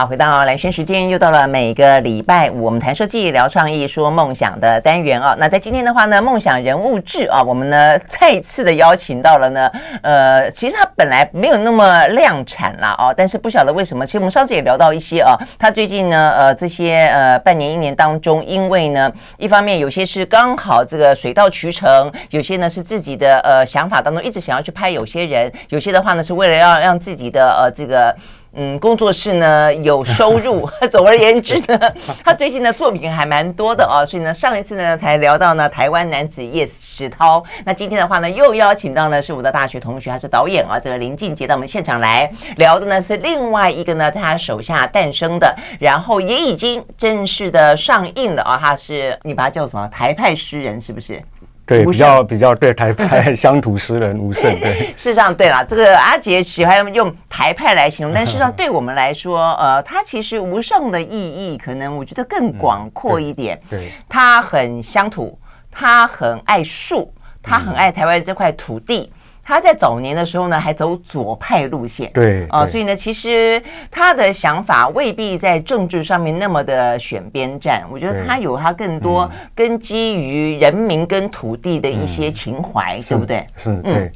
好，回到兰萱时间，又到了每个礼拜五我们谈设计、聊创意、说梦想的单元啊。那在今天的话呢，梦想人物志啊，我们呢再次的邀请到了呢，呃，其实他本来没有那么量产啦哦，但是不晓得为什么，其实我们上次也聊到一些啊，他最近呢，呃，这些呃半年一年当中，因为呢，一方面有些是刚好这个水到渠成，有些呢是自己的呃想法当中一直想要去拍有些人，有些的话呢是为了要让自己的呃这个。嗯，工作室呢有收入。总而言之呢，他最近的作品还蛮多的啊，所以呢，上一次呢才聊到呢台湾男子 Yes 石涛。那今天的话呢，又邀请到呢是我的大学同学，他是导演啊，这个林俊杰到我们现场来聊的呢是另外一个呢在他手下诞生的，然后也已经正式的上映了啊。他是你把他叫什么？台派诗人是不是？对，比较比较对台派乡土诗人吴胜。对，事实上对了，这个阿杰喜欢用台派来形容，但事实上 对我们来说，呃，他其实吴胜的意义可能我觉得更广阔一点。嗯、对，对他很乡土，他很爱树，他很爱台湾这块土地。嗯他在早年的时候呢，还走左派路线，对啊、呃，所以呢，其实他的想法未必在政治上面那么的选边站。我觉得他有他更多根基于人民跟土地的一些情怀，嗯、对不对？是，是对、嗯、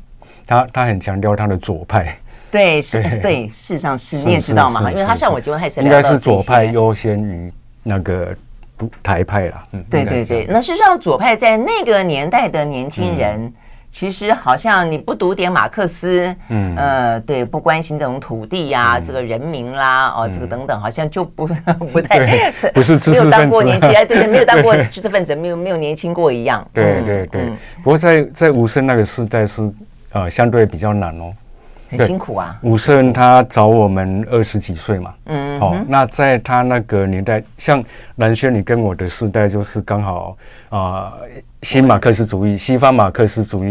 他，他很强调他的左派，对，是，对，对，事实上是，你也知道嘛，因为他像我结婚还是应该是左派优先于那个台派啦。嗯，对对对，那事实上左派在那个年代的年轻人。嗯其实好像你不读点马克思，嗯，呃，对，不关心这种土地呀、啊嗯，这个人民啦，哦，这个等等，好像就不 不太不是知识分子，没有当过年轻，对对，没有当过知识分子，没有没有年轻过一样。对对对、嗯。不过在在吴胜那个时代是呃相对比较难哦。很辛苦啊！武圣他找我们二十几岁嘛，嗯，好、哦，那在他那个年代，像蓝轩，你跟我的世代就是刚好啊、呃，新马克思主义、西方马克思主义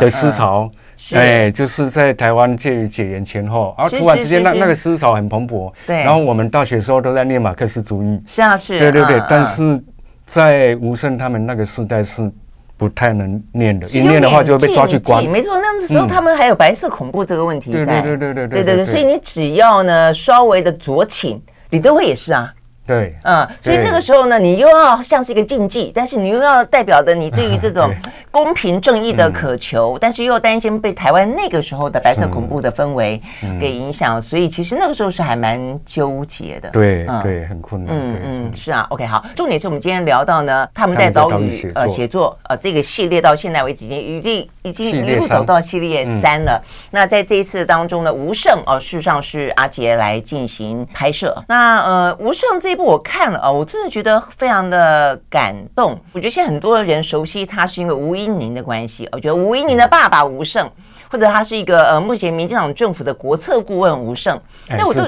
的思潮，哎、就是在台湾介于解严前后，然后突然之间那那个思潮很蓬勃，对，然后我们大学时候都在念马克思主义，是啊是，对对对，嗯、但是在吴胜他们那个时代是。不太能念的，一念的话就会被抓去关。没错，那个时候他们还有白色恐怖这个问题在。对对对对对对对对对，所以你只要呢稍微的酌情，李登辉也是啊。对，嗯，所以那个时候呢，你又要像是一个禁忌，但是你又要代表的你对于这种 公平正义的渴求，但是又担心被台湾那个时候的白色恐怖的氛围给影响，所以其实那个时候是还蛮纠结的。对，对，很困难。嗯嗯，是啊。OK，好，重点是我们今天聊到呢，他们在岛屿呃写作呃这个系列到现在为止已经已经已经一路走到系列三了。那在这一次当中呢，吴胜哦，事实上是阿杰来进行拍摄。那呃，吴胜这。这部我看了啊，我真的觉得非常的感动。我觉得现在很多人熟悉他是因为吴依宁的关系，我觉得吴依宁的爸爸吴胜，或者他是一个呃目前民进党政府的国策顾问吴胜，但我说。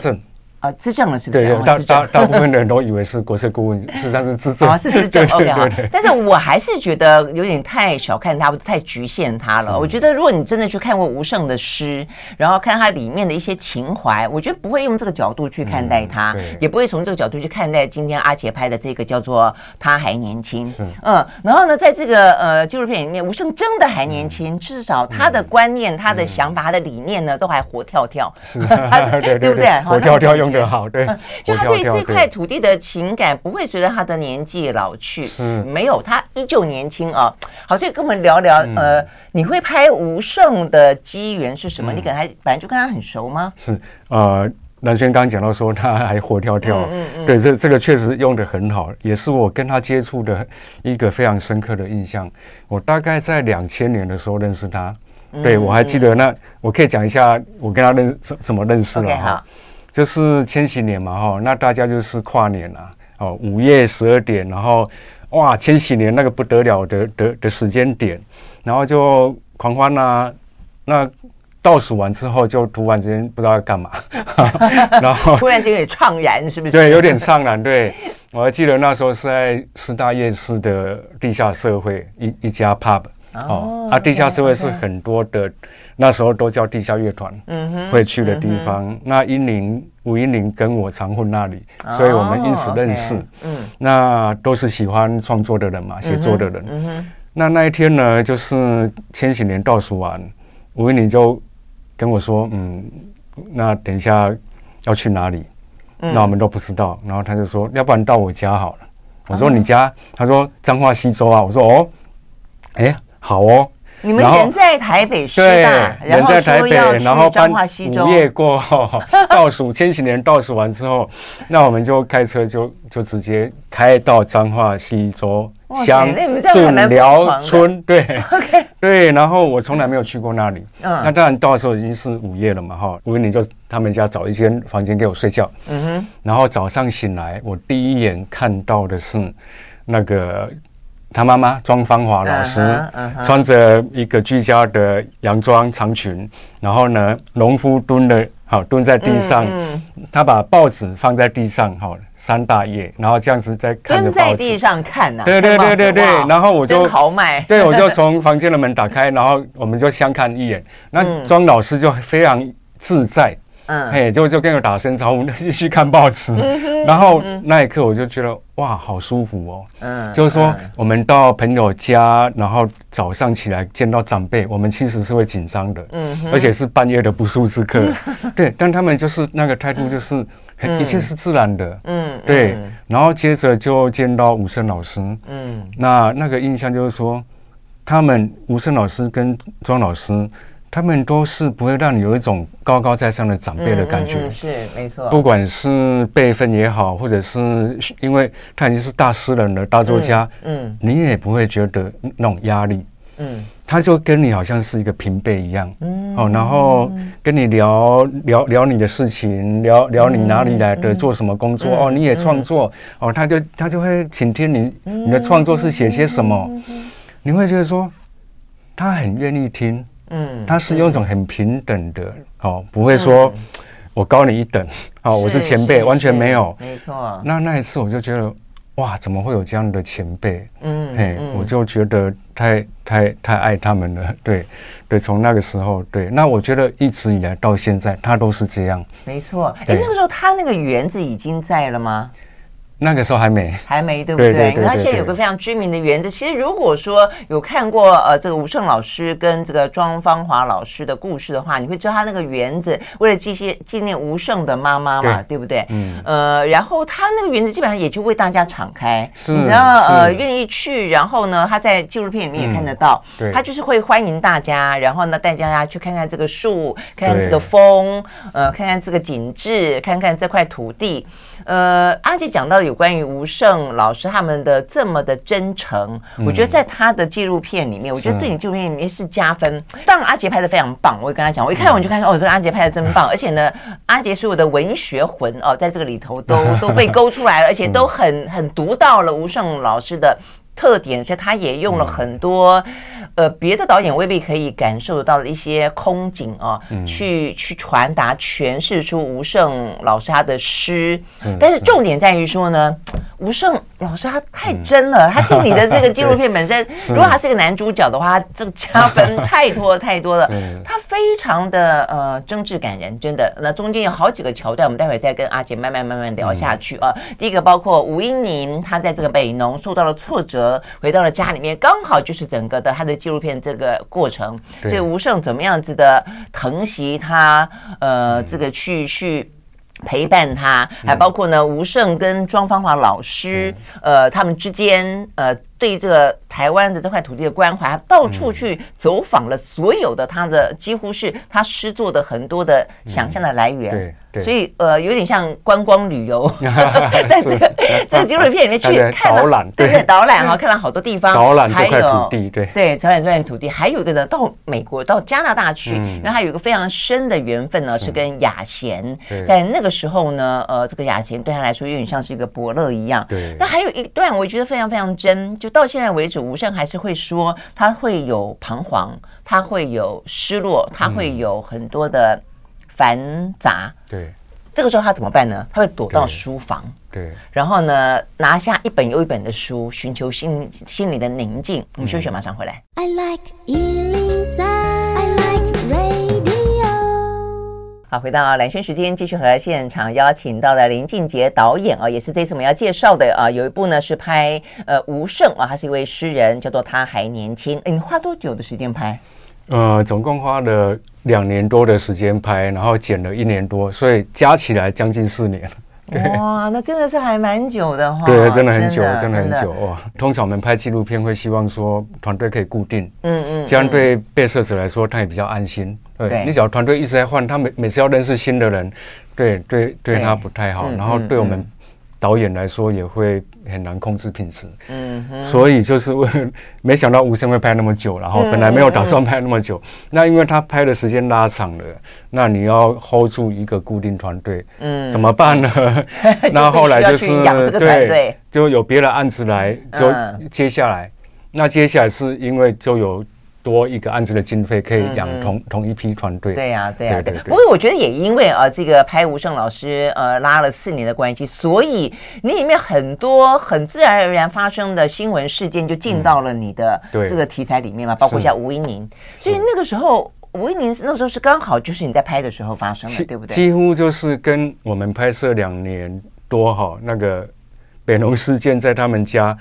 啊，资政了是不是？对，大大大部分的人都以为是国策顾问，实际上是资政。哦，是资政。OK 哈。但是我还是觉得有点太小看他，太局限他了。我觉得如果你真的去看过吴胜的诗，然后看他里面的一些情怀，我觉得不会用这个角度去看待他，嗯、也不会从这个角度去看待今天阿杰拍的这个叫做《他还年轻》。嗯。然后呢，在这个呃纪录片里面，吴胜真的还年轻，至少他的观念、他的想法、他的理念呢，都还活跳跳。是。对不对？活跳跳用。好，对，就他对这块土地的情感不会随着他的年纪老去，是没有，他依旧年轻啊。好，所以跟我们聊聊，呃，你会拍吴胜的机缘是什么？你跟他本来就跟他很熟吗？是，呃，南轩刚刚讲到说他还活跳跳，嗯嗯，对，这这个确实用的很好，也是我跟他接触的一个非常深刻的印象。我大概在两千年的时候认识他，对，我还记得，那我可以讲一下我跟他认怎怎么认识了哈。就是千禧年嘛，哈，那大家就是跨年啊，哦，午夜十二点，然后哇，千禧年那个不得了的的的时间点，然后就狂欢啊，那倒数完之后就突然之间不知道要干嘛，然后 突然间有点怅然，是不是？对，有点怅然。对，我还记得那时候是在师大夜市的地下社会一一家 pub。哦，啊，地下社会是很多的，那时候都叫地下乐团，嗯哼，会去的地方。那英林、吴英林跟我常混那里，所以我们因此认识。嗯，那都是喜欢创作的人嘛，写作的人。嗯哼，那那一天呢，就是千禧年倒数完，吴英林就跟我说，嗯，那等一下要去哪里？那我们都不知道。然后他就说，要不然到我家好了。我说你家？他说彰化溪州啊。我说哦，哎，好哦。你们人在台北师大，对，人在台北，然后搬午夜过后 倒数千禧年倒数完之后，那我们就开车就就直接开到彰化溪州乡顺寮村，对，OK，对，然后我从来没有去过那里，嗯，那当然到时候已经是午夜了嘛，哈，我你就他们家找一间房间给我睡觉，嗯哼，然后早上醒来，我第一眼看到的是那个。他妈妈庄芳华老师，uh huh, uh huh. 穿着一个居家的洋装长裙，然后呢，农夫蹲的，好蹲在地上，嗯嗯、他把报纸放在地上，好三大页，然后这样子在看着报纸，蹲在地上看呐、啊，对对对对对，然后我就豪迈，对，我就从房间的门打开，然后我们就相看一眼，那庄老师就非常自在。嗯，嘿，就就跟我打声招呼，继续看报纸。嗯、然后那一刻我就觉得哇，好舒服哦。嗯，就是说我们到朋友家，然后早上起来见到长辈，我们其实是会紧张的。嗯哼，而且是半夜的不速之客。嗯、对，但他们就是那个态度，就是一切是自然的。嗯，对。嗯、然后接着就见到吴生老师。嗯，那那个印象就是说，他们吴生老师跟庄老师。他们都是不会让你有一种高高在上的长辈的感觉，嗯嗯、是没错。不管是辈分也好，或者是因为他已经是大诗人了、大作家，嗯，嗯。你也不会觉得那种压力，嗯，他就跟你好像是一个平辈一样，嗯，哦，然后跟你聊聊聊你的事情，聊聊你哪里来的，嗯、做什么工作，嗯、哦，你也创作，嗯、哦，他就他就会倾听你，你的创作是写些什么，你会觉得说他很愿意听。嗯，他是用一种很平等的，哦，不会说我高你一等，哦，我是前辈，完全没有，没错。那那一次我就觉得，哇，怎么会有这样的前辈？嗯，嘿，我就觉得太太太爱他们了，对，对，从那个时候，对，那我觉得一直以来到现在，他都是这样，没错。哎，那个时候他那个园子已经在了吗？那个时候还没，还没，对不对？对对对对对，他现在有个非常知名的园子。其实，如果说有看过呃这个吴胜老师跟这个庄芳华老师的故事的话，你会知道他那个园子为了纪些纪念吴胜的妈妈嘛，对，对不对？嗯。呃，然后他那个园子基本上也就为大家敞开，是你只要呃愿意去，然后呢，他在纪录片里面也看得到，嗯、对，他就是会欢迎大家，然后呢带大家去看看这个树，看看这个风，呃，看看这个景致，看看这块土地。呃，阿杰讲到有关于吴胜老师他们的这么的真诚，嗯、我觉得在他的纪录片里面，我觉得对你纪录片里面是加分。当然，阿杰拍的非常棒，我会跟他讲，我一看我就看说，嗯、哦，这个阿杰拍的真棒，而且呢，阿杰所有的文学魂哦，在这个里头都 都被勾出来了，而且都很很读到了吴胜老师的特点，所以他也用了很多。呃，别的导演未必可以感受得到的一些空景啊，嗯、去去传达、诠释出吴胜老师他的诗。嗯、但是重点在于说呢，吴胜老师他太真了，嗯、他进你的这个纪录片本身，如果他是个男主角的话，这个加分太多太多了。他非常的呃真挚感人，真的。那中间有好几个桥段，我们待会再跟阿杰慢慢慢慢聊下去啊。嗯、第一个包括吴英宁，他在这个北农受到了挫折，回到了家里面，刚好就是整个的他的。纪录片这个过程，所以吴胜怎么样子的疼惜他，呃，这个去去陪伴他，还包括呢，吴胜跟庄芳华老师，呃，他们之间，呃。对这个台湾的这块土地的关怀，他到处去走访了所有的他的，几乎是他诗作的很多的想象的来源。对对，所以呃，有点像观光旅游，在这个这个纪录片里面 去看了，对对，导览哈，看了好多地方，导览这块土地，对对，导览这块土地，还有一个呢，到美国到加拿大去，然后还有一个非常深的缘分呢，是跟雅贤，在那个时候呢，呃，这个雅贤对他来说有点像是一个伯乐一样。对，那还有一段我觉得非常非常真，就。到现在为止，吴胜还是会说他会有彷徨，他会有失落，他会有很多的繁杂。对，这个时候他怎么办呢？他会躲到书房，对，然后呢，拿下一本又一本的书，寻求心心里的宁静。我们休息，马上回来。I like 好，回到蓝轩时间，继续和现场邀请到的林俊杰导演啊，也是这次我们要介绍的啊，有一部呢是拍呃吴胜啊，他是一位诗人，叫做他还年轻。哎，你花多久的时间拍？呃，总共花了两年多的时间拍，然后剪了一年多，所以加起来将近四年。哇，那真的是还蛮久的哈。对，真的很久，真的很久哇。通常我们拍纪录片会希望说团队可以固定，嗯嗯，这样对被摄者来说他也比较安心。对，你只要团队一直在换，他每每次要认识新的人，对对对他不太好，然后对我们。导演来说也会很难控制品质，嗯，所以就是为，没想到吴声会拍那么久，然后本来没有打算拍那么久，嗯、那因为他拍的时间拉长了，那你要 hold 住一个固定团队，嗯，怎么办呢？那后来就是对，就有别的案子来，就接下来，那接下来是因为就有。多一个案子的经费可以养同、嗯、同一批团队。对呀、啊，对呀、啊，对。不过我觉得也因为啊，这个拍吴胜老师呃拉了四年的关系，所以你里面很多很自然而然发生的新闻事件就进到了你的这个题材里面嘛，嗯、包括像吴一宁。所以那个时候吴一宁那时候是刚好就是你在拍的时候发生的，对不对？几乎就是跟我们拍摄两年多哈，那个北农事件在他们家。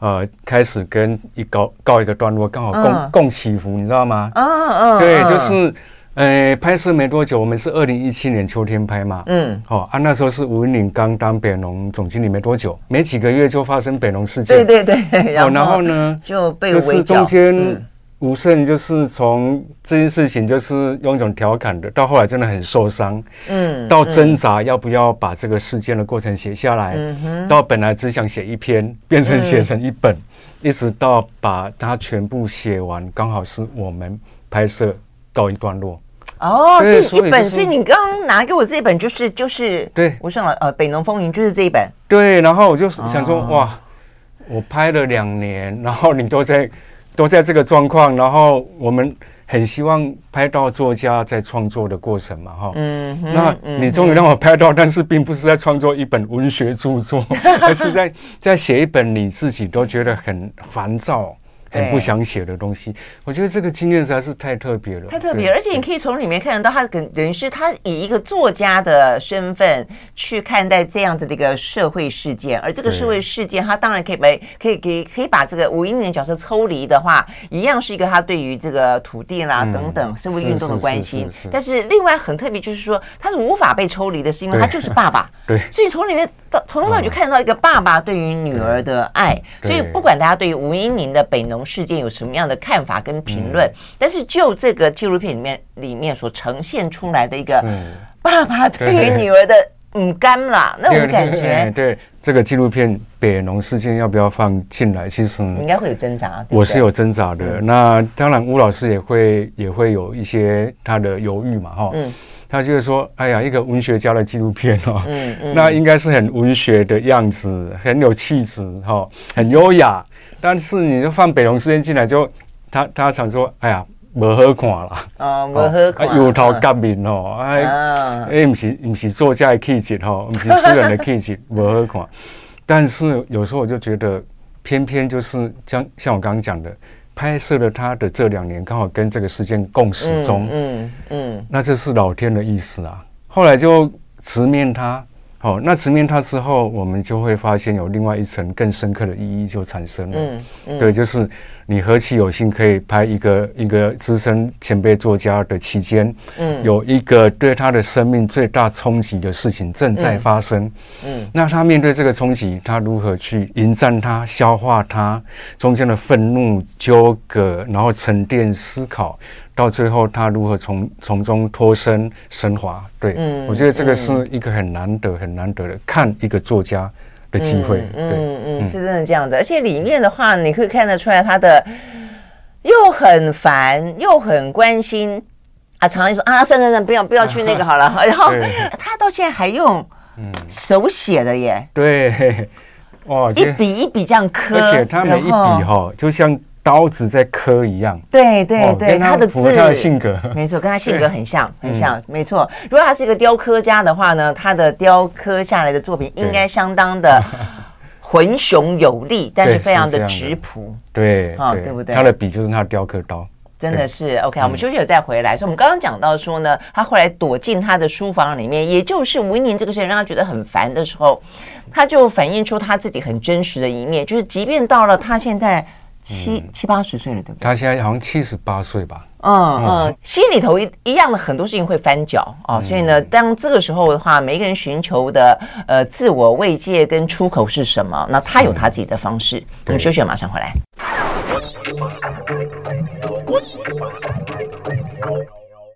呃，开始跟一告告一个段落，刚好共、嗯、共起伏，你知道吗？嗯嗯，嗯对，就是，呃，拍摄没多久，我们是二零一七年秋天拍嘛，嗯，好、哦、啊，那时候是吴音宁刚当北农总经理没多久，没几个月就发生北农事件，对对对，然后、哦、然后呢 就被就是中间。嗯吴胜就是从这件事情，就是用一种调侃的，到后来真的很受伤，嗯，到挣扎要不要把这个事件的过程写下来，嗯。哼，到本来只想写一篇，变成写成一本，一直到把它全部写完，刚好是我们拍摄告一段落。哦，是一本，所以你刚刚拿给我这一本，就是就是对。吴胜了，呃，北农风云就是这一本，对，然后我就想说，哇，我拍了两年，然后你都在。都在这个状况，然后我们很希望拍到作家在创作的过程嘛，哈，嗯，那你终于让我拍到，但是并不是在创作一本文学著作，而是在在写一本你自己都觉得很烦躁。很不想写的东西，我觉得这个经验实在是太特别了，太特别。而且你可以从里面看得到，他等等于是他以一个作家的身份去看待这样子的一个社会事件，而这个社会事件，他当然可以把可以可以可以把这个吴英宁的角色抽离的话，一样是一个他对于这个土地啦等等社会运动的关心。但是另外很特别就是说，他是无法被抽离的，是因为他就是爸爸。对，所以从里面到从头到尾就看得到一个爸爸对于女儿的爱。所以不管大家对于吴英宁的北农事件有什么样的看法跟评论？嗯、但是就这个纪录片里面里面所呈现出来的一个爸爸对于女儿的嗯干啦那种感觉，对这个纪录片《北农事件》要不要放进来？其实应该会有挣扎，我是有挣扎的。嗯、那当然，吴老师也会也会有一些他的犹豫嘛，哈，嗯，他就是说，哎呀，一个文学家的纪录片哦，嗯嗯，那应该是很文学的样子，很有气质，哈，很优雅。但是你就放北龙事件进来就，就他他常说，哎呀，无好看啦，哦，不好看，油头革面哦，哎，哎，不是不是作家的气质哈，不是诗人的气质，不好看。但是有时候我就觉得，偏偏就是像像我刚刚讲的，拍摄了他的这两年，刚好跟这个事件共始终，嗯嗯，那这是老天的意思啊。后来就直面他。好，那直面它之后，我们就会发现有另外一层更深刻的意义就产生了。嗯，嗯对，就是你何其有幸可以拍一个一个资深前辈作家的期间，嗯，有一个对他的生命最大冲击的事情正在发生。嗯，嗯那他面对这个冲击，他如何去迎战他、消化他中间的愤怒、纠葛，然后沉淀思考。到最后，他如何从从中脱身升华？对，嗯，我觉得这个是一个很难得、很难得的看一个作家的机会。嗯嗯嗯，是真的这样的。而且里面的话，你可以看得出来，他的又很烦，又很关心啊。常常说啊，算算算，不要不要去那个好了。然后他到现在还用手写的耶。对，哇，一笔一笔这样刻，而且他每一笔哈，就像。刀子在刻一样，对对对，他的字，他的性格，没错，跟他性格很像，很像，没错。如果他是一个雕刻家的话呢，他的雕刻下来的作品应该相当的 浑雄有力，但是非常的质朴，对，啊，对不对？他的笔就是他的雕刻刀，真的是 OK。我们休息了再回来。所以，我们刚刚讲到说呢，他后来躲进他的书房里面，也就是吴音宁这个事情让他觉得很烦的时候，他就反映出他自己很真实的一面，就是即便到了他现在。七七八十岁了，对不对？他现在好像七十八岁吧。嗯嗯，心里头一一样的很多事情会翻搅啊，所以呢，当这个时候的话，每一个人寻求的呃自我慰藉跟出口是什么？那他有他自己的方式。我们休息了，马上回来。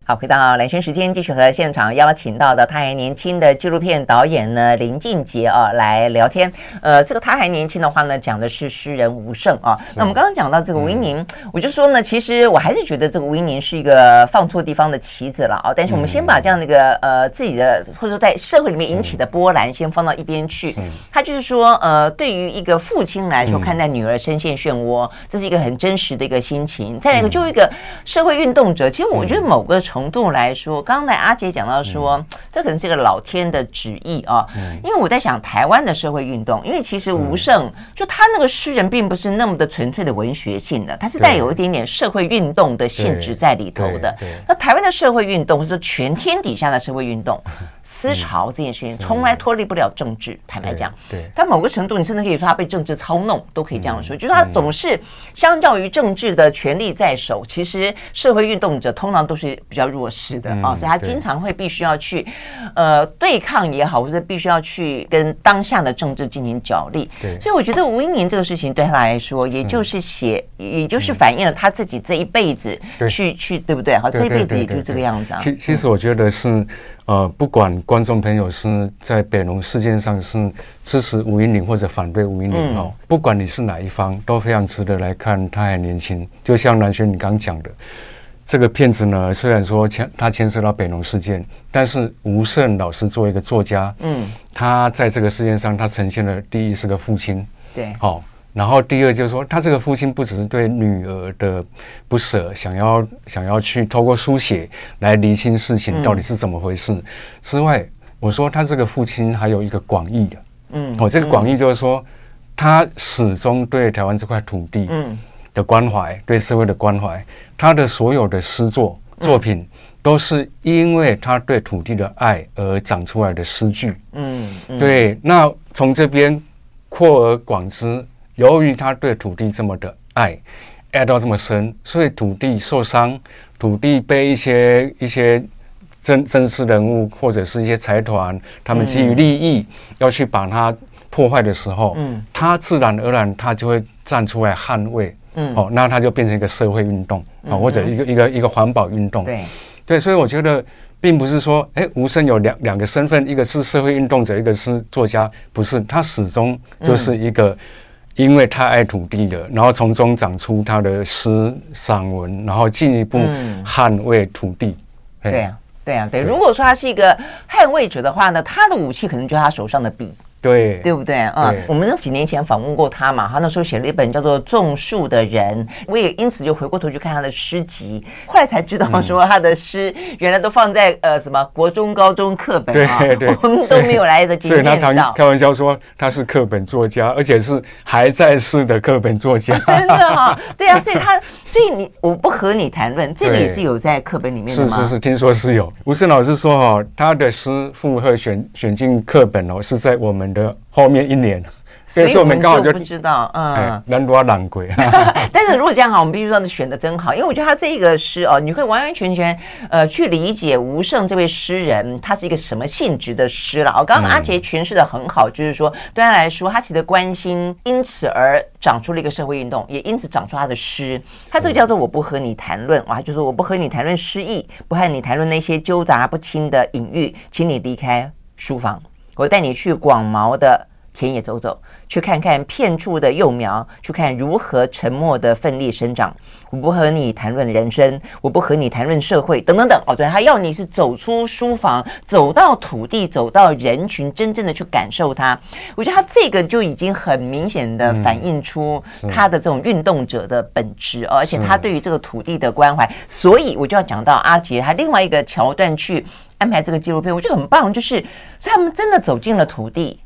好，回到蓝轩时间，继续和现场邀请到的他还年轻的纪录片导演呢林俊杰啊来聊天。呃，这个他还年轻的话呢，讲的是诗人吴胜啊。那我们刚刚讲到这个吴音宁，嗯、我就说呢，其实我还是觉得这个吴音宁是一个放错地方的棋子了啊。但是我们先把这样的一个呃自己的或者说在社会里面引起的波澜先放到一边去。他就是说，呃，对于一个父亲来说，看待女儿深陷漩涡，这是一个很真实的一个心情。再来一个，就一个社会运动者，其实我觉得某个。程度来说，刚才阿杰讲到说，嗯、这可能是一个老天的旨意啊。嗯、因为我在想台湾的社会运动，因为其实吴胜就他那个诗人并不是那么的纯粹的文学性的，他是带有一点点社会运动的性质在里头的。那台湾的社会运动，是说全天底下的社会运动。思潮这件事情从来脱离不了政治，坦白讲，对，但某个程度，你甚至可以说他被政治操弄，都可以这样说。就是他总是相较于政治的权力在手，其实社会运动者通常都是比较弱势的啊，所以他经常会必须要去呃对抗也好，或者必须要去跟当下的政治进行角力。对，所以我觉得吴英宁这个事情对他来说，也就是写，也就是反映了他自己这一辈子去去，对不对？好，这一辈子也就这个样子啊。其其实我觉得是。呃，不管观众朋友是在北农事件上是支持吴英宁或者反对吴英宁哦，嗯、不管你是哪一方，都非常值得来看。他还年轻，就像南轩你刚讲的，这个片子呢，虽然说牵他牵涉到北农事件，但是吴胜老师作为一个作家，嗯，他在这个事件上，他呈现了第一是个父亲，对，好、哦。然后第二就是说，他这个父亲不只是对女儿的不舍，想要想要去透过书写来厘清事情到底是怎么回事。之外，我说他这个父亲还有一个广义的，嗯，哦，这个广义就是说，他始终对台湾这块土地的关怀，对社会的关怀，他的所有的诗作作品都是因为他对土地的爱而长出来的诗句，嗯，对，那从这边扩而广之。由于他对土地这么的爱，爱到这么深，所以土地受伤，土地被一些一些真真实人物或者是一些财团，他们基于利益要去把它破坏的时候，嗯，他自然而然他就会站出来捍卫，嗯，哦，那他就变成一个社会运动啊，哦，或者一个一个一个环保运动，对对，所以我觉得并不是说，哎，吴生有两两个身份，一个是社会运动者，一个是作家，不是，他始终就是一个。因为他爱土地的，然后从中长出他的诗散文，然后进一步捍卫土地。嗯、对啊，对啊，对。如果说他是一个捍卫者的话呢，他的武器可能就是他手上的笔。对，对不对啊？对我们那几年前访问过他嘛，他那时候写了一本叫做《种树的人》，我也因此就回过头去看他的诗集，后来才知道说他的诗原来都放在 呃什么国中、高中课本啊，对对，我们都没有来得及念到。所以他常开玩笑说他是课本作家，而且是还在世的课本作家。真的哈、哦，对啊，所以他所以你我不和你谈论，这个也是有在课本里面的吗？是是是，听说是有。吴胜老师说哈、哦，他的诗附和选选进课本哦，是在我们。的后面一年。所以我们刚好就不知道，嗯，难多难鬼。但是如果这样好，我们必须说选的真好，因为我觉得他这一个诗哦，你会完完全全呃去理解吴胜这位诗人他是一个什么性质的诗了。我刚刚阿杰诠释的很好，就是说对他来说，他其实关心，因此而长出了一个社会运动，也因此长出他的诗。他这个叫做我不和你谈论，哇，就是我不和你谈论诗意，不和你谈论那些纠杂不清的隐喻，请你离开书房，我带你去广袤的田野走走。去看看片处的幼苗，去看如何沉默的奋力生长。我不和你谈论人生，我不和你谈论社会，等等等。哦，对，他要你是走出书房，走到土地，走到人群，真正的去感受它。我觉得他这个就已经很明显的反映出他的这种运动者的本质，而且他对于这个土地的关怀。所以我就要讲到阿杰他另外一个桥段去安排这个纪录片，我觉得很棒，就是所以他们真的走进了土地。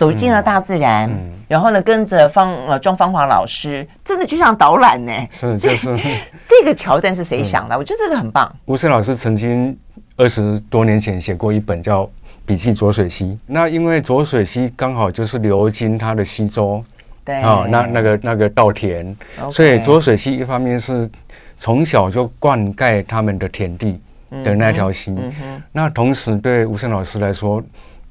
走进了大自然，嗯。嗯、然后呢，跟着方呃庄芳华老师，真的就像导览呢。是，就是。这个桥段是谁想的？我觉得这个很棒。吴晟老师曾经二十多年前写过一本叫《笔记浊水溪》，那因为浊水溪刚好就是流经他的溪州，对，哦，那那个那个稻田所以浊水溪一方面是从小就灌溉他们的田地的那条溪，嗯嗯、那同时对吴胜老师来说，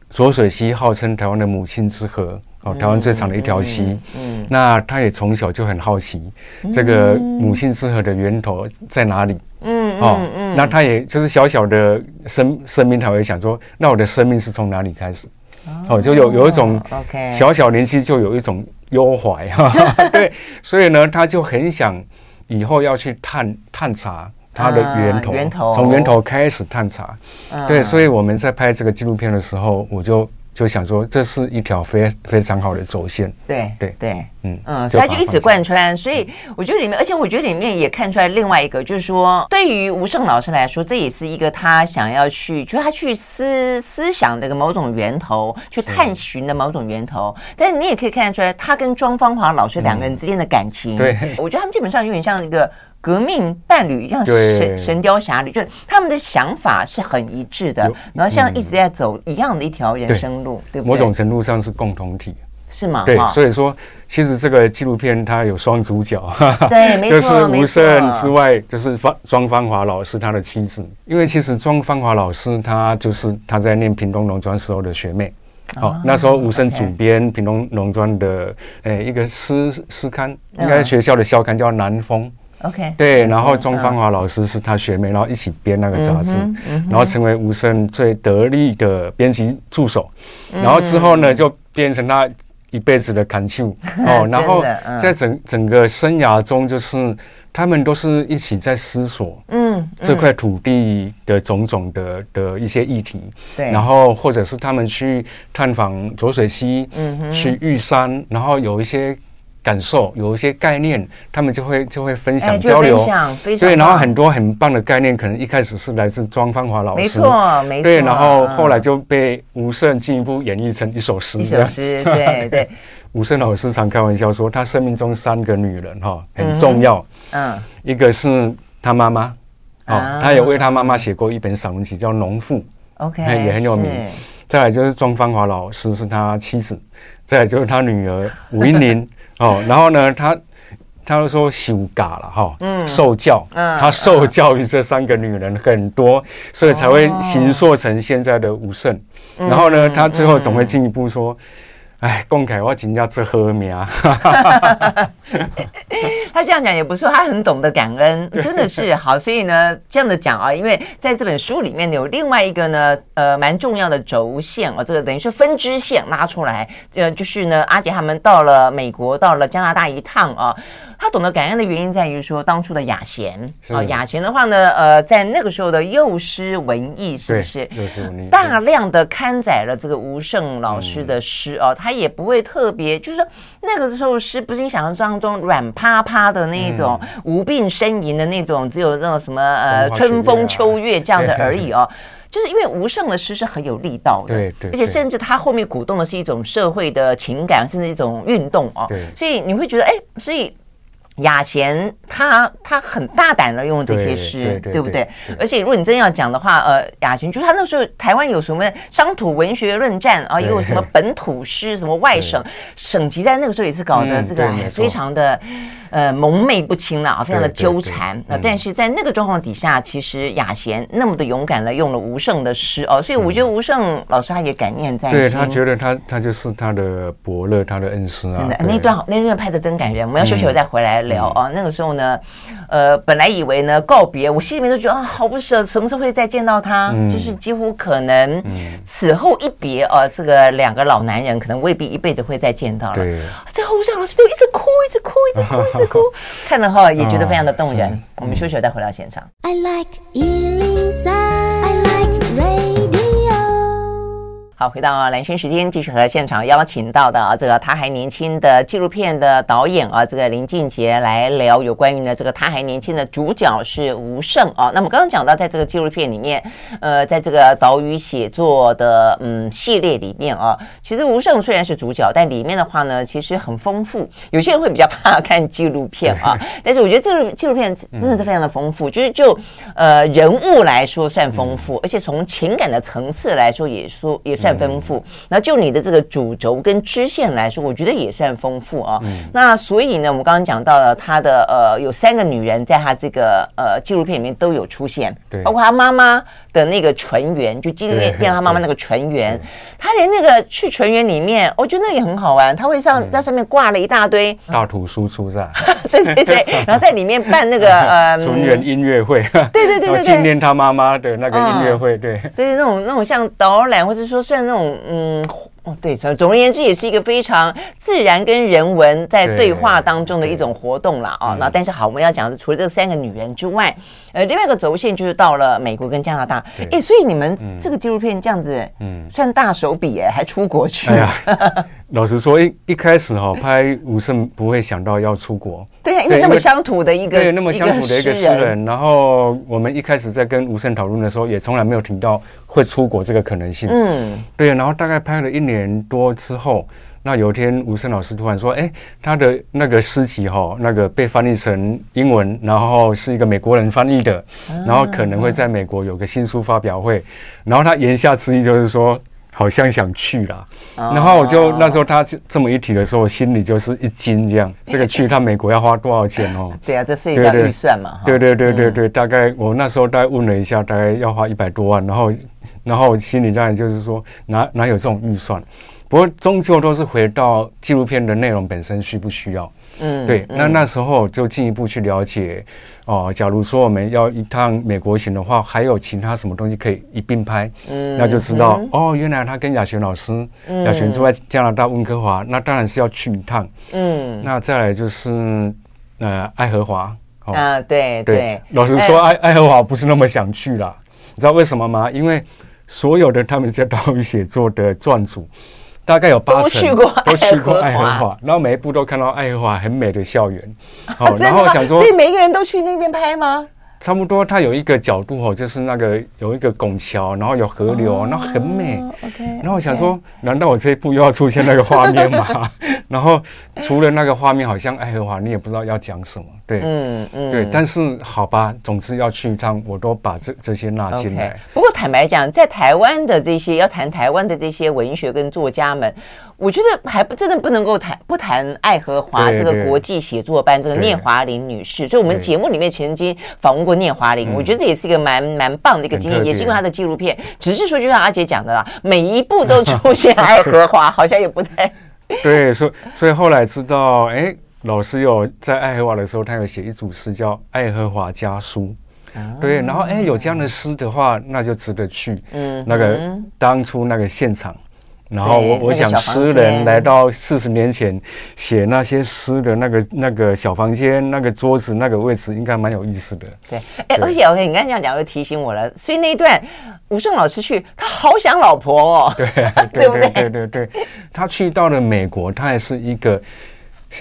浊水溪号称台湾的母亲之河。哦，台湾最长的一条溪，嗯，嗯，那他也从小就很好奇，嗯、这个母亲之河的源头在哪里？嗯，哦，嗯，嗯那他也就是小小的生生命，他会想说，那我的生命是从哪里开始？哦，哦就有有一种小小年纪就有一种忧怀哈，哦、对，所以呢，他就很想以后要去探探查它的源头，源头从源头开始探查，嗯、对，所以我们在拍这个纪录片的时候，我就。就想说，这是一条非非常好的轴线。对对对，嗯嗯，所以他就一直贯穿。所以我觉得里面，而且我觉得里面也看出来另外一个，就是说，对于吴胜老师来说，这也是一个他想要去，就是他去思思想的一个某种源头，去探寻的某种源头。但是你也可以看得出来，他跟庄芳华老师两个人之间的感情。对，我觉得他们基本上有点像一个。革命伴侣一样，神神雕侠侣，就是他们的想法是很一致的，然后像一直在走一样的一条人生路，对不对？某种程度上是共同体，是吗？对，所以说其实这个纪录片它有双主角，对，没错，就是吴胜之外，就是方庄芳华老师他的妻子，因为其实庄芳华老师他就是他在念屏东农专时候的学妹，好，那时候吴胜主编屏东农专的诶一个诗诗刊，应该学校的校刊叫《南风》。OK，对，然后钟芳华老师是他学妹，然后一起编那个杂志，然后成为吴胜最得力的编辑助手，然后之后呢就变成他一辈子的看手 哦，然后在整整个生涯中，就是他们都是一起在思索，嗯，这块土地的种种的的一些议题，对，然后或者是他们去探访浊水溪，嗯，去玉山，然后有一些。感受有一些概念，他们就会就会分享交流，对，然后很多很棒的概念，可能一开始是来自庄芳华老师，没错，没错，对，然后后来就被吴胜进一步演绎成一首诗，一首诗，对对。吴胜老师常开玩笑说，他生命中三个女人哈很重要，嗯，一个是他妈妈，哦，他也为他妈妈写过一本散文集叫《农妇》，OK，也很有名。再来就是庄芳华老师是他妻子，再来就是他女儿吴英玲。哦，然后呢，他他就说修嘎了哈，嗯，受教，嗯，他受教于这三个女人很多，所以才会形塑成现在的吴胜。然后呢，他最后总会进一步说。哎，公开我请教吃喝名啊！他这样讲也不错，他很懂得感恩，真的是好。所以呢，这样的讲啊，因为在这本书里面有另外一个呢，呃，蛮重要的轴线啊，这个等于是分支线拉出来，呃，就是呢，阿杰他们到了美国，到了加拿大一趟啊。他懂得感恩的原因在于说，当初的雅贤啊，雅贤的话呢，呃，在那个时候的幼师文艺是不是？幼师文艺。大量的刊载了这个吴胜老师的诗哦，他也不会特别，就是说那个时候诗不是你想象当中软趴趴的那种无病呻吟的那种，只有那种什么呃春风秋月这样的而已哦，就是因为吴胜的诗是很有力道的，对对，而且甚至他后面鼓动的是一种社会的情感，甚至一种运动哦，对，所以你会觉得哎，所以。雅贤他他很大胆的用这些诗，对，不对？而且如果你真要讲的话，呃，雅贤就是他那时候台湾有什么乡土文学论战啊，又有什么本土诗，什么外省省级，在那个时候也是搞得这个非常的。呃，蒙昧不清了啊，非常的纠缠啊。但是在那个状况底下，其实雅贤那么的勇敢的用了吴胜的诗哦，所以我觉得吴胜老师他也感念在心。对，他觉得他他就是他的伯乐，他的恩师啊。真的，那段好，那段拍的真感人。我们要休息，我再回来聊啊。那个时候呢，呃，本来以为呢告别，我心里面都觉得啊，好不舍，什么时候会再见到他？就是几乎可能此后一别啊，这个两个老男人可能未必一辈子会再见到了。对，这吴胜老师都一直哭，一直哭，一直哭，看了后也觉得非常的动人。我们休息了再回到现场。I like 好，回到蓝轩时间，继续和现场邀请到的啊，这个他还年轻的纪录片的导演啊，这个林俊杰来聊有关于呢这个他还年轻的主角是吴胜啊。那么刚刚讲到，在这个纪录片里面，呃，在这个岛屿写作的嗯系列里面啊，其实吴胜虽然是主角，但里面的话呢，其实很丰富。有些人会比较怕看纪录片啊，但是我觉得这个纪录片真的是非常的丰富，就是就呃人物来说算丰富，而且从情感的层次来说也说也算。算丰富。那就你的这个主轴跟支线来说，我觉得也算丰富啊。那所以呢，我们刚刚讲到了他的呃，有三个女人在他这个呃纪录片里面都有出现，包括他妈妈的那个船员，就纪录片见到他妈妈那个船员，他连那个去船员里面，我觉得那也很好玩，他会上在上面挂了一大堆大图输出是吧？对对对，然后在里面办那个呃 纯元音乐会，对对对对，纪念他妈妈的那个音乐会，对，所以那种那种像导览或者说算那种嗯。哦，对，总总而言之，也是一个非常自然跟人文在对话当中的一种活动啦。啊。那但是好，我们要讲的是除了这三个女人之外，呃，另外一个轴线就是到了美国跟加拿大。哎，所以你们这个纪录片这样子，嗯，算大手笔哎，还出国去。老实说，一一开始哈拍吴胜不会想到要出国，对呀，因为那么乡土的一个对那么乡土的一个诗人，然后我们一开始在跟吴胜讨论的时候，也从来没有提到会出国这个可能性。嗯，对，然后大概拍了一年多之后，那有一天吴胜老师突然说：“哎，他的那个诗集哈，那个被翻译成英文，然后是一个美国人翻译的，然后可能会在美国有个新书发表会，然后他言下之意就是说。”好像想去啦，然后我就那时候他这么一提的时候，我心里就是一惊，这样 这个去趟美国要花多少钱哦？对啊，这是一个预算嘛。对对对对对，大概我那时候大概问了一下，大概要花一百多万，然后然后心里当然就是说哪哪有这种预算？不过终究都是回到纪录片的内容本身需不需要？嗯，对，那那时候就进一步去了解。哦，假如说我们要一趟美国行的话，还有其他什么东西可以一并拍？嗯，那就知道、嗯、哦，原来他跟雅璇老师，嗯、雅璇住在加拿大温哥华，那当然是要去一趟。嗯，那再来就是呃爱荷华。哦、啊，对对，老实说，爱爱荷华不是那么想去啦，你知道为什么吗？因为所有的他们在岛屿写作的撰组。大概有八成都去过，爱荷华，然后每一步都看到爱荷华很美的校园。好，然后想说，所以每一个人都去那边拍吗？差不多，它有一个角度哦，就是那个有一个拱桥，然后有河流，然后很美。OK。然后我想说，难道我这一部又要出现那个画面吗？然后除了那个画面，好像爱荷华，你也不知道要讲什么。对，嗯嗯，对。但是好吧，总之要去一趟，我都把这这些纳进来。不过坦白讲，在台湾的这些要谈台湾的这些文学跟作家们。我觉得还不真的不能够谈不谈爱荷华这个国际写作班这个聂华林女士，所以我们节目里面曾经访问过聂华林，我觉得这也是一个蛮蛮棒的一个经验，也是因为她的纪录片，只是说就像阿杰讲的啦，每一部都出现爱荷华，好像也不太 对，所以所以后来知道，哎，老师有在爱荷华的时候，他有写一组诗叫《爱荷华家书》，对，然后哎有这样的诗的话，那就值得去，嗯，那个当初那个现场。然后我我想，诗人来到四十年前写那些诗的那个那个小房间、那个桌子、那个位置，应该蛮有意思的。对，哎，而且 OK，你刚才这样讲又提醒我了。所以那一段吴胜老师去，他好想老婆哦。对，对不对？对对对，他去到了美国，他也是一个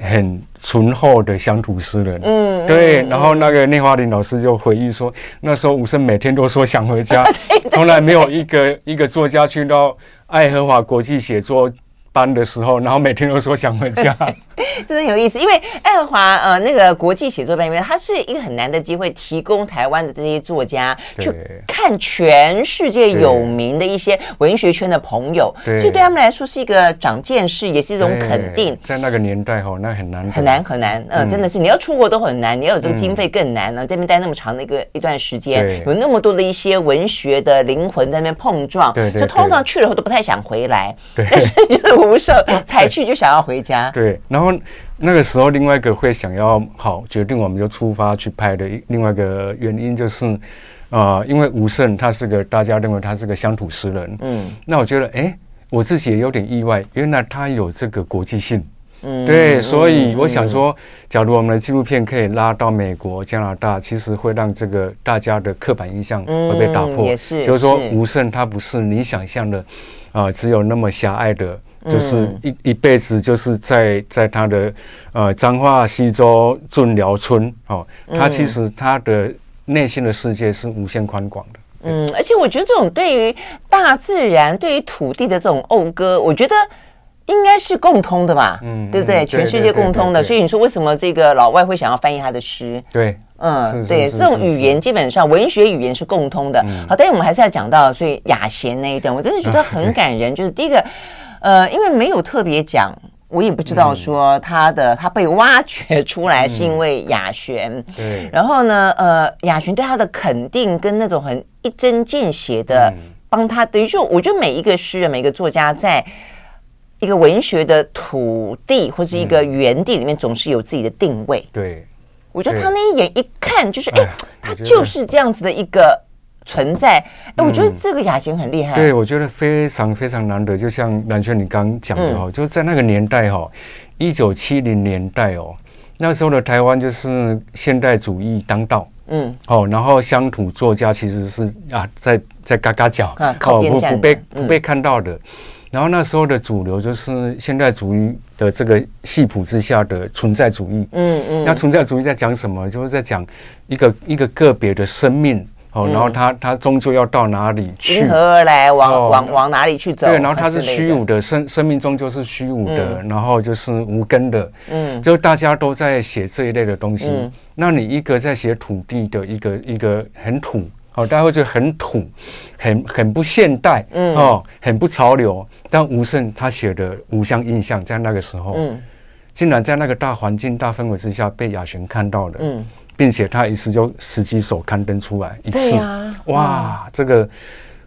很醇厚的乡土诗人。嗯，对。然后那个聂华林老师就回忆说，那时候武生每天都说想回家，从来没有一个一个作家去到。爱荷华国际写作班的时候，然后每天都说想回家。真的有意思，因为爱荷华呃那个国际写作班，里面它是一个很难的机会，提供台湾的这些作家去看全世界有名的一些文学圈的朋友，所以对他们来说是一个长见识，也是一种肯定。在那个年代哈，那很难很难很难，嗯、呃，真的是你要出国都很难，你要有这个经费更难呢。这边待那么长的一个一段时间，有那么多的一些文学的灵魂在那边碰撞，对，就通常去了后都不太想回来，对，但是 就是吴胜才去就想要回家，对，然后。那个时候，另外一个会想要好决定，我们就出发去拍的另外一个原因就是，啊、呃，因为吴胜他是个大家认为他是个乡土诗人，嗯，那我觉得，哎，我自己也有点意外，原来他有这个国际性，嗯，对，所以我想说，假如我们的纪录片可以拉到美国、加拿大，其实会让这个大家的刻板印象会被打破，也是，就是说吴胜他不是你想象的，啊、呃，只有那么狭隘的。就是一一辈子就是在在他的呃彰化溪州圳寮村哦，他其实他的内心的世界是无限宽广的。嗯，而且我觉得这种对于大自然、对于土地的这种讴歌，我觉得应该是共通的吧？嗯，对不对？全世界共通的。所以你说为什么这个老外会想要翻译他的诗？对。嗯，对，这种语言基本上文学语言是共通的。好，但是我们还是要讲到，所以雅贤那一段，我真的觉得很感人。就是第一个，呃，因为没有特别讲，我也不知道说他的他被挖掘出来是因为雅璇。对。然后呢，呃，雅璇对他的肯定跟那种很一针见血的帮他，等于说，我觉得每一个诗人、每一个作家在。一个文学的土地或者一个园地里面，总是有自己的定位。嗯、对，我觉得他那一眼一看就是，哎，他就是这样子的一个存在。哎，我觉得这个雅琴很厉害。对，我觉得非常非常难得。就像南轩你刚刚讲的哦，嗯、就是在那个年代哈，一九七零年代哦，那时候的台湾就是现代主义当道。嗯，哦，然后乡土作家其实是啊，在在嘎嘎角，啊、靠边站不被不被看到的。嗯然后那时候的主流就是现代主义的这个系谱之下的存在主义。嗯嗯。那存在主义在讲什么？就是在讲一个一个个别的生命哦，然后他他终究要到哪里去？因何而来？往往往哪里去走？对，然后它是虚无的生生命终究是虚无的，然后就是无根的。嗯。就大家都在写这一类的东西。那你一个在写土地的一个一个很土。哦，大家会觉得很土，很很不现代，嗯，哦，很不潮流。但吴胜他写的《无相印象》在那个时候，嗯，竟然在那个大环境、大氛围之下被雅璇看到了，嗯，并且他一次就十几首刊登出来一次，啊、哇，嗯、这个，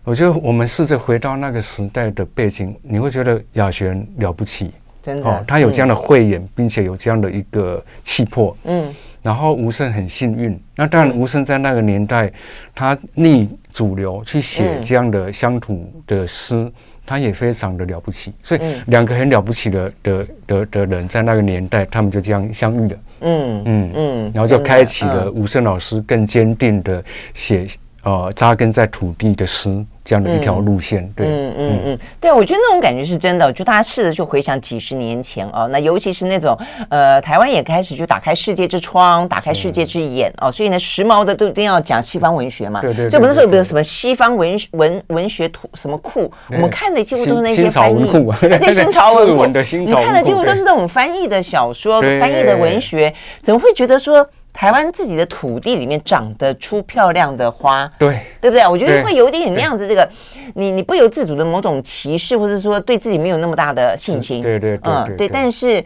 我觉得我们试着回到那个时代的背景，你会觉得雅璇了不起，真的，哦，他有这样的慧眼，嗯、并且有这样的一个气魄，嗯。然后吴胜很幸运，那当然吴胜在那个年代，嗯、他逆主流去写这样的乡土的诗，嗯、他也非常的了不起。所以两个很了不起的的的的人在那个年代，他们就这样相遇了。嗯嗯嗯，然后就开启了吴胜老师更坚定的写呃扎根在土地的诗。这样的一条路线，对，嗯嗯嗯，对，我觉得那种感觉是真的。就大家试着去回想几十年前哦，那尤其是那种呃，台湾也开始就打开世界之窗，打开世界之眼哦，所以呢，时髦的都一定要讲西方文学嘛。对对。就不是说有什么西方文文文学图什么库，我们看的几乎都是那些翻译，对，新潮文 库，你看的几乎都是那种翻译的小说、翻译的文学，怎么会觉得说？台湾自己的土地里面长得出漂亮的花，对，对不对？我觉得会有一点点那样子，这个你你不由自主的某种歧视，或者说对自己没有那么大的信心，对对对，嗯，对。但是，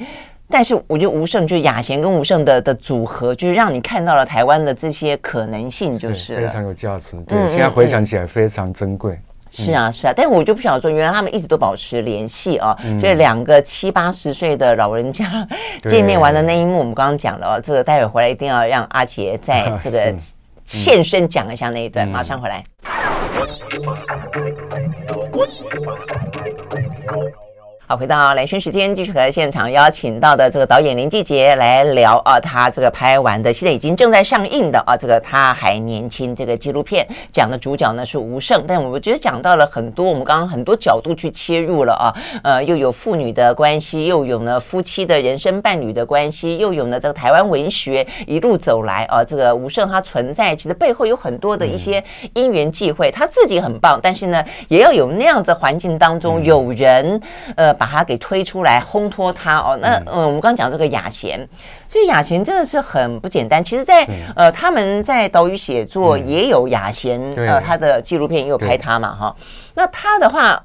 但是我觉得吴胜就是雅贤跟吴胜的的组合，就是让你看到了台湾的这些可能性，就是非常有价值。对，现在回想起来非常珍贵。是啊，是啊，但是我就不晓得说，原来他们一直都保持联系啊。嗯、所以两个七八十岁的老人家 见面完的那一幕，我们刚刚讲了，这个待会回来一定要让阿杰在这个现身讲一下那一段。马上回来。好，回到兰萱时间，继续和现场邀请到的这个导演林继杰来聊啊，他这个拍完的，现在已经正在上映的啊，这个他还年轻这个纪录片，讲的主角呢是吴胜，但我觉得讲到了很多，我们刚刚很多角度去切入了啊，呃，又有父女的关系，又有呢夫妻的人生伴侣的关系，又有呢这个台湾文学一路走来啊，这个吴胜他存在，其实背后有很多的一些因缘际会，他自己很棒，但是呢，也要有那样子环境当中有人呃。把他给推出来，烘托他哦。那嗯，我们刚刚讲这个雅贤，所以雅贤真的是很不简单。其实在，在呃，他们在岛屿写作也有雅贤，嗯、呃，他的纪录片也有拍他嘛哈。那他的话，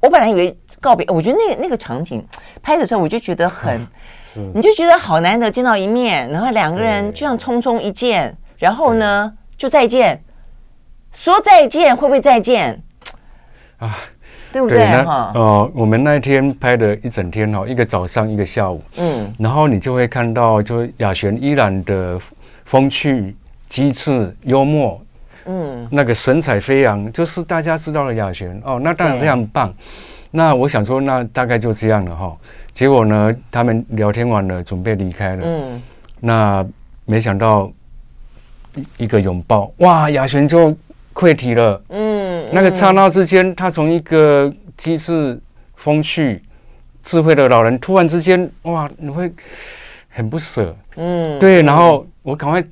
我本来以为告别，我觉得那个那个场景拍的时候，我就觉得很，你就觉得好难得见到一面，然后两个人就像匆匆一见，然后呢就再见，说再见会不会再见？啊？对不对？哈。呃，我们那一天拍的一整天哈，一个早上，一个下午，嗯，然后你就会看到，就雅璇依然的风趣、机智、幽默，嗯，那个神采飞扬，就是大家知道了雅璇。哦，那当然非常棒。那我想说，那大概就这样了哈。结果呢，他们聊天完了，准备离开了，嗯，那没想到一一个拥抱，哇，雅璇就。溃堤了，嗯，那个刹那之间，他从一个机智、风趣、智慧的老人，突然之间，哇，你会很不舍，嗯，对，然后我赶快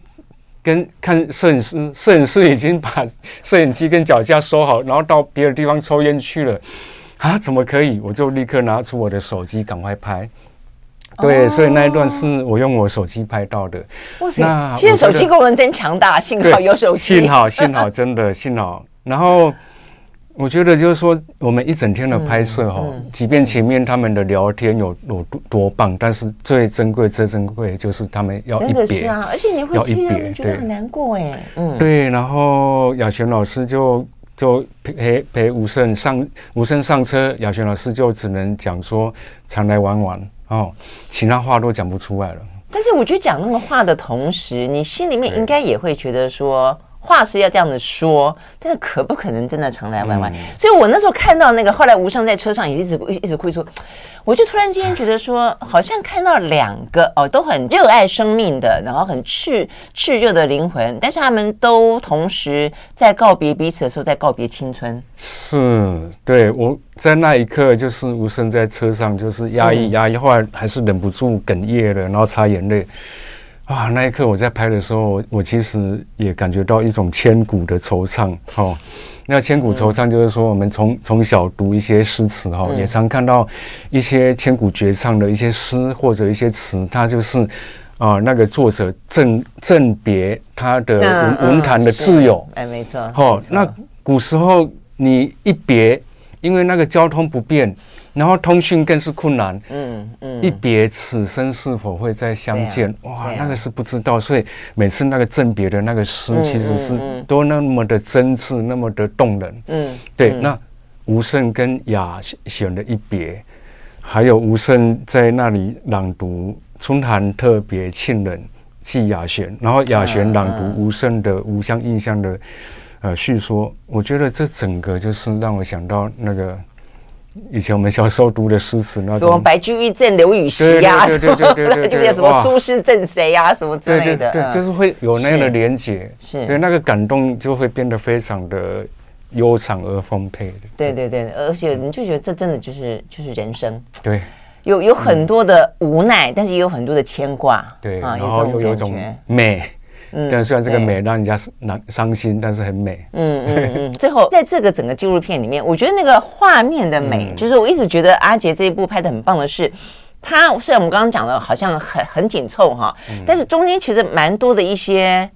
跟 看摄影师，摄影师已经把摄影机跟脚架收好，然后到别的地方抽烟去了，啊，怎么可以？我就立刻拿出我的手机，赶快拍。对，哦、所以那一段是我用我手机拍到的。哇塞！那现在手机功能真强大，幸好有手机，幸好幸好真的幸好。然后。我觉得就是说，我们一整天的拍摄哈，即便前面他们的聊天有有多多棒，但是最珍贵、最珍贵就是他们要一别啊，而且你会替他们觉得很难过哎，嗯，对。然后雅璇老师就就陪陪吴胜上吴胜上车，雅璇老师就只能讲说常来玩玩哦，其他话都讲不出来了。但是我觉得讲那个话的同时，你心里面应该也会觉得说。话是要这样子说，但是可不可能真的常来玩玩？嗯、所以我那时候看到那个，后来吴胜在车上也一直一直哭说，我就突然间觉得说，好像看到两个哦，都很热爱生命的，然后很炽炽热的灵魂，但是他们都同时在告别彼此的时候，在告别青春。是，对，我在那一刻就是吴声在车上就是压抑压抑，后来还是忍不住哽咽了，然后擦眼泪。啊，那一刻我在拍的时候，我我其实也感觉到一种千古的惆怅。哦，那千古惆怅就是说，我们从从小读一些诗词，哈，也常看到一些千古绝唱的一些诗或者一些词，它就是啊，那个作者赠赠别他的文文坛的挚友。哎，没错。哦，那古时候你一别。因为那个交通不便，然后通讯更是困难。嗯嗯，一别，此生是否会再相见？哇，那个是不知道。所以每次那个赠别的那个诗，其实是都那么的真挚，那么的动人。嗯，对。那吴胜跟雅璇的一别，还有吴胜在那里朗读“春寒特别沁人”寄雅璇，然后雅璇朗读吴胜的《吾乡印象》的。呃，叙说，我觉得这整个就是让我想到那个以前我们小时候读的诗词，那种什么白居易赠刘禹锡呀，对对对对对，就什么 苏轼赠谁呀，什么之类的，对，就是会有那样的连结，是，对，那个感动就会变得非常的悠长而丰沛的。对对对，而且你就觉得这真的就是就是人生，对，有有很多的无奈，但是也有很多的牵挂，对，然后又有一种美。嗯，但虽然这个美让人家伤伤心，但是很美。嗯嗯嗯。最后，在这个整个纪录片里面，我觉得那个画面的美，就是我一直觉得阿杰这一部拍的很棒的是，它虽然我们刚刚讲的好像很很紧凑哈，但是中间其实蛮多的一些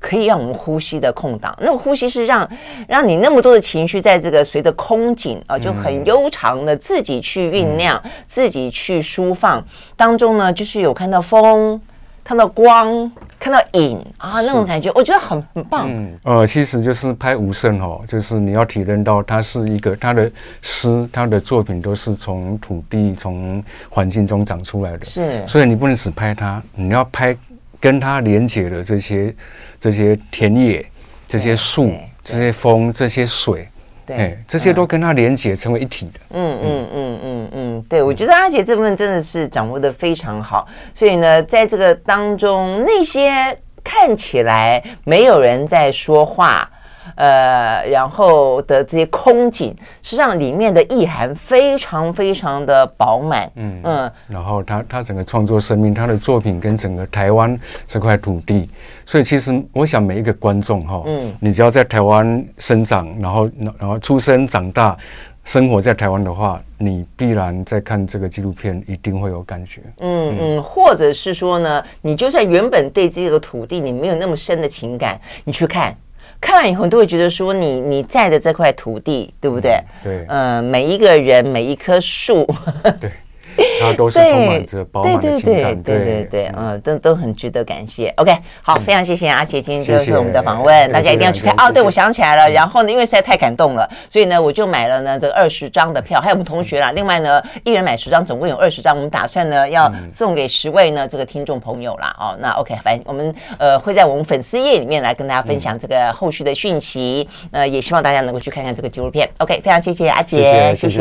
可以让我们呼吸的空档。那个呼吸是让让你那么多的情绪在这个随着空景啊，就很悠长的自己去酝酿，自己去舒放当中呢，就是有看到风。看到光，看到影啊，那种感觉，我觉得很很棒。嗯，呃，其实就是拍吴胜哦，就是你要体认到他是一个他的诗，他的作品都是从土地、从环境中长出来的。是，所以你不能只拍他，你要拍跟他连接的这些这些田野、这些树、这些风、这些水。对，这些都跟他连结成为一体的。嗯嗯嗯嗯嗯，对，我觉得阿杰这部分真的是掌握的非常好。所以呢，在这个当中，那些看起来没有人在说话。呃，然后的这些空景，实际上里面的意涵非常非常的饱满。嗯嗯，嗯然后他他整个创作生命，他的作品跟整个台湾这块土地，所以其实我想每一个观众哈，嗯，你只要在台湾生长，然后然后出生长大，生活在台湾的话，你必然在看这个纪录片，一定会有感觉。嗯嗯，或者是说呢，你就算原本对这个土地你没有那么深的情感，你去看。看完以后，都会觉得说你你在的这块土地，对不对？嗯、对。嗯、呃，每一个人，每一棵树。对。它都是充满着饱满的情感，对对对对，嗯，都都很值得感谢。OK，好，非常谢谢阿杰，今天就是我们的访问，大家一定要去看哦。对，我想起来了，然后呢，因为实在太感动了，所以呢，我就买了呢这个二十张的票，还有我们同学啦。另外呢，一人买十张，总共有二十张，我们打算呢要送给十位呢这个听众朋友啦。哦，那 OK，反正我们呃会在我们粉丝页里面来跟大家分享这个后续的讯息。呃，也希望大家能够去看看这个纪录片。OK，非常谢谢阿杰，谢谢，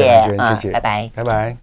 谢谢，拜拜，拜拜。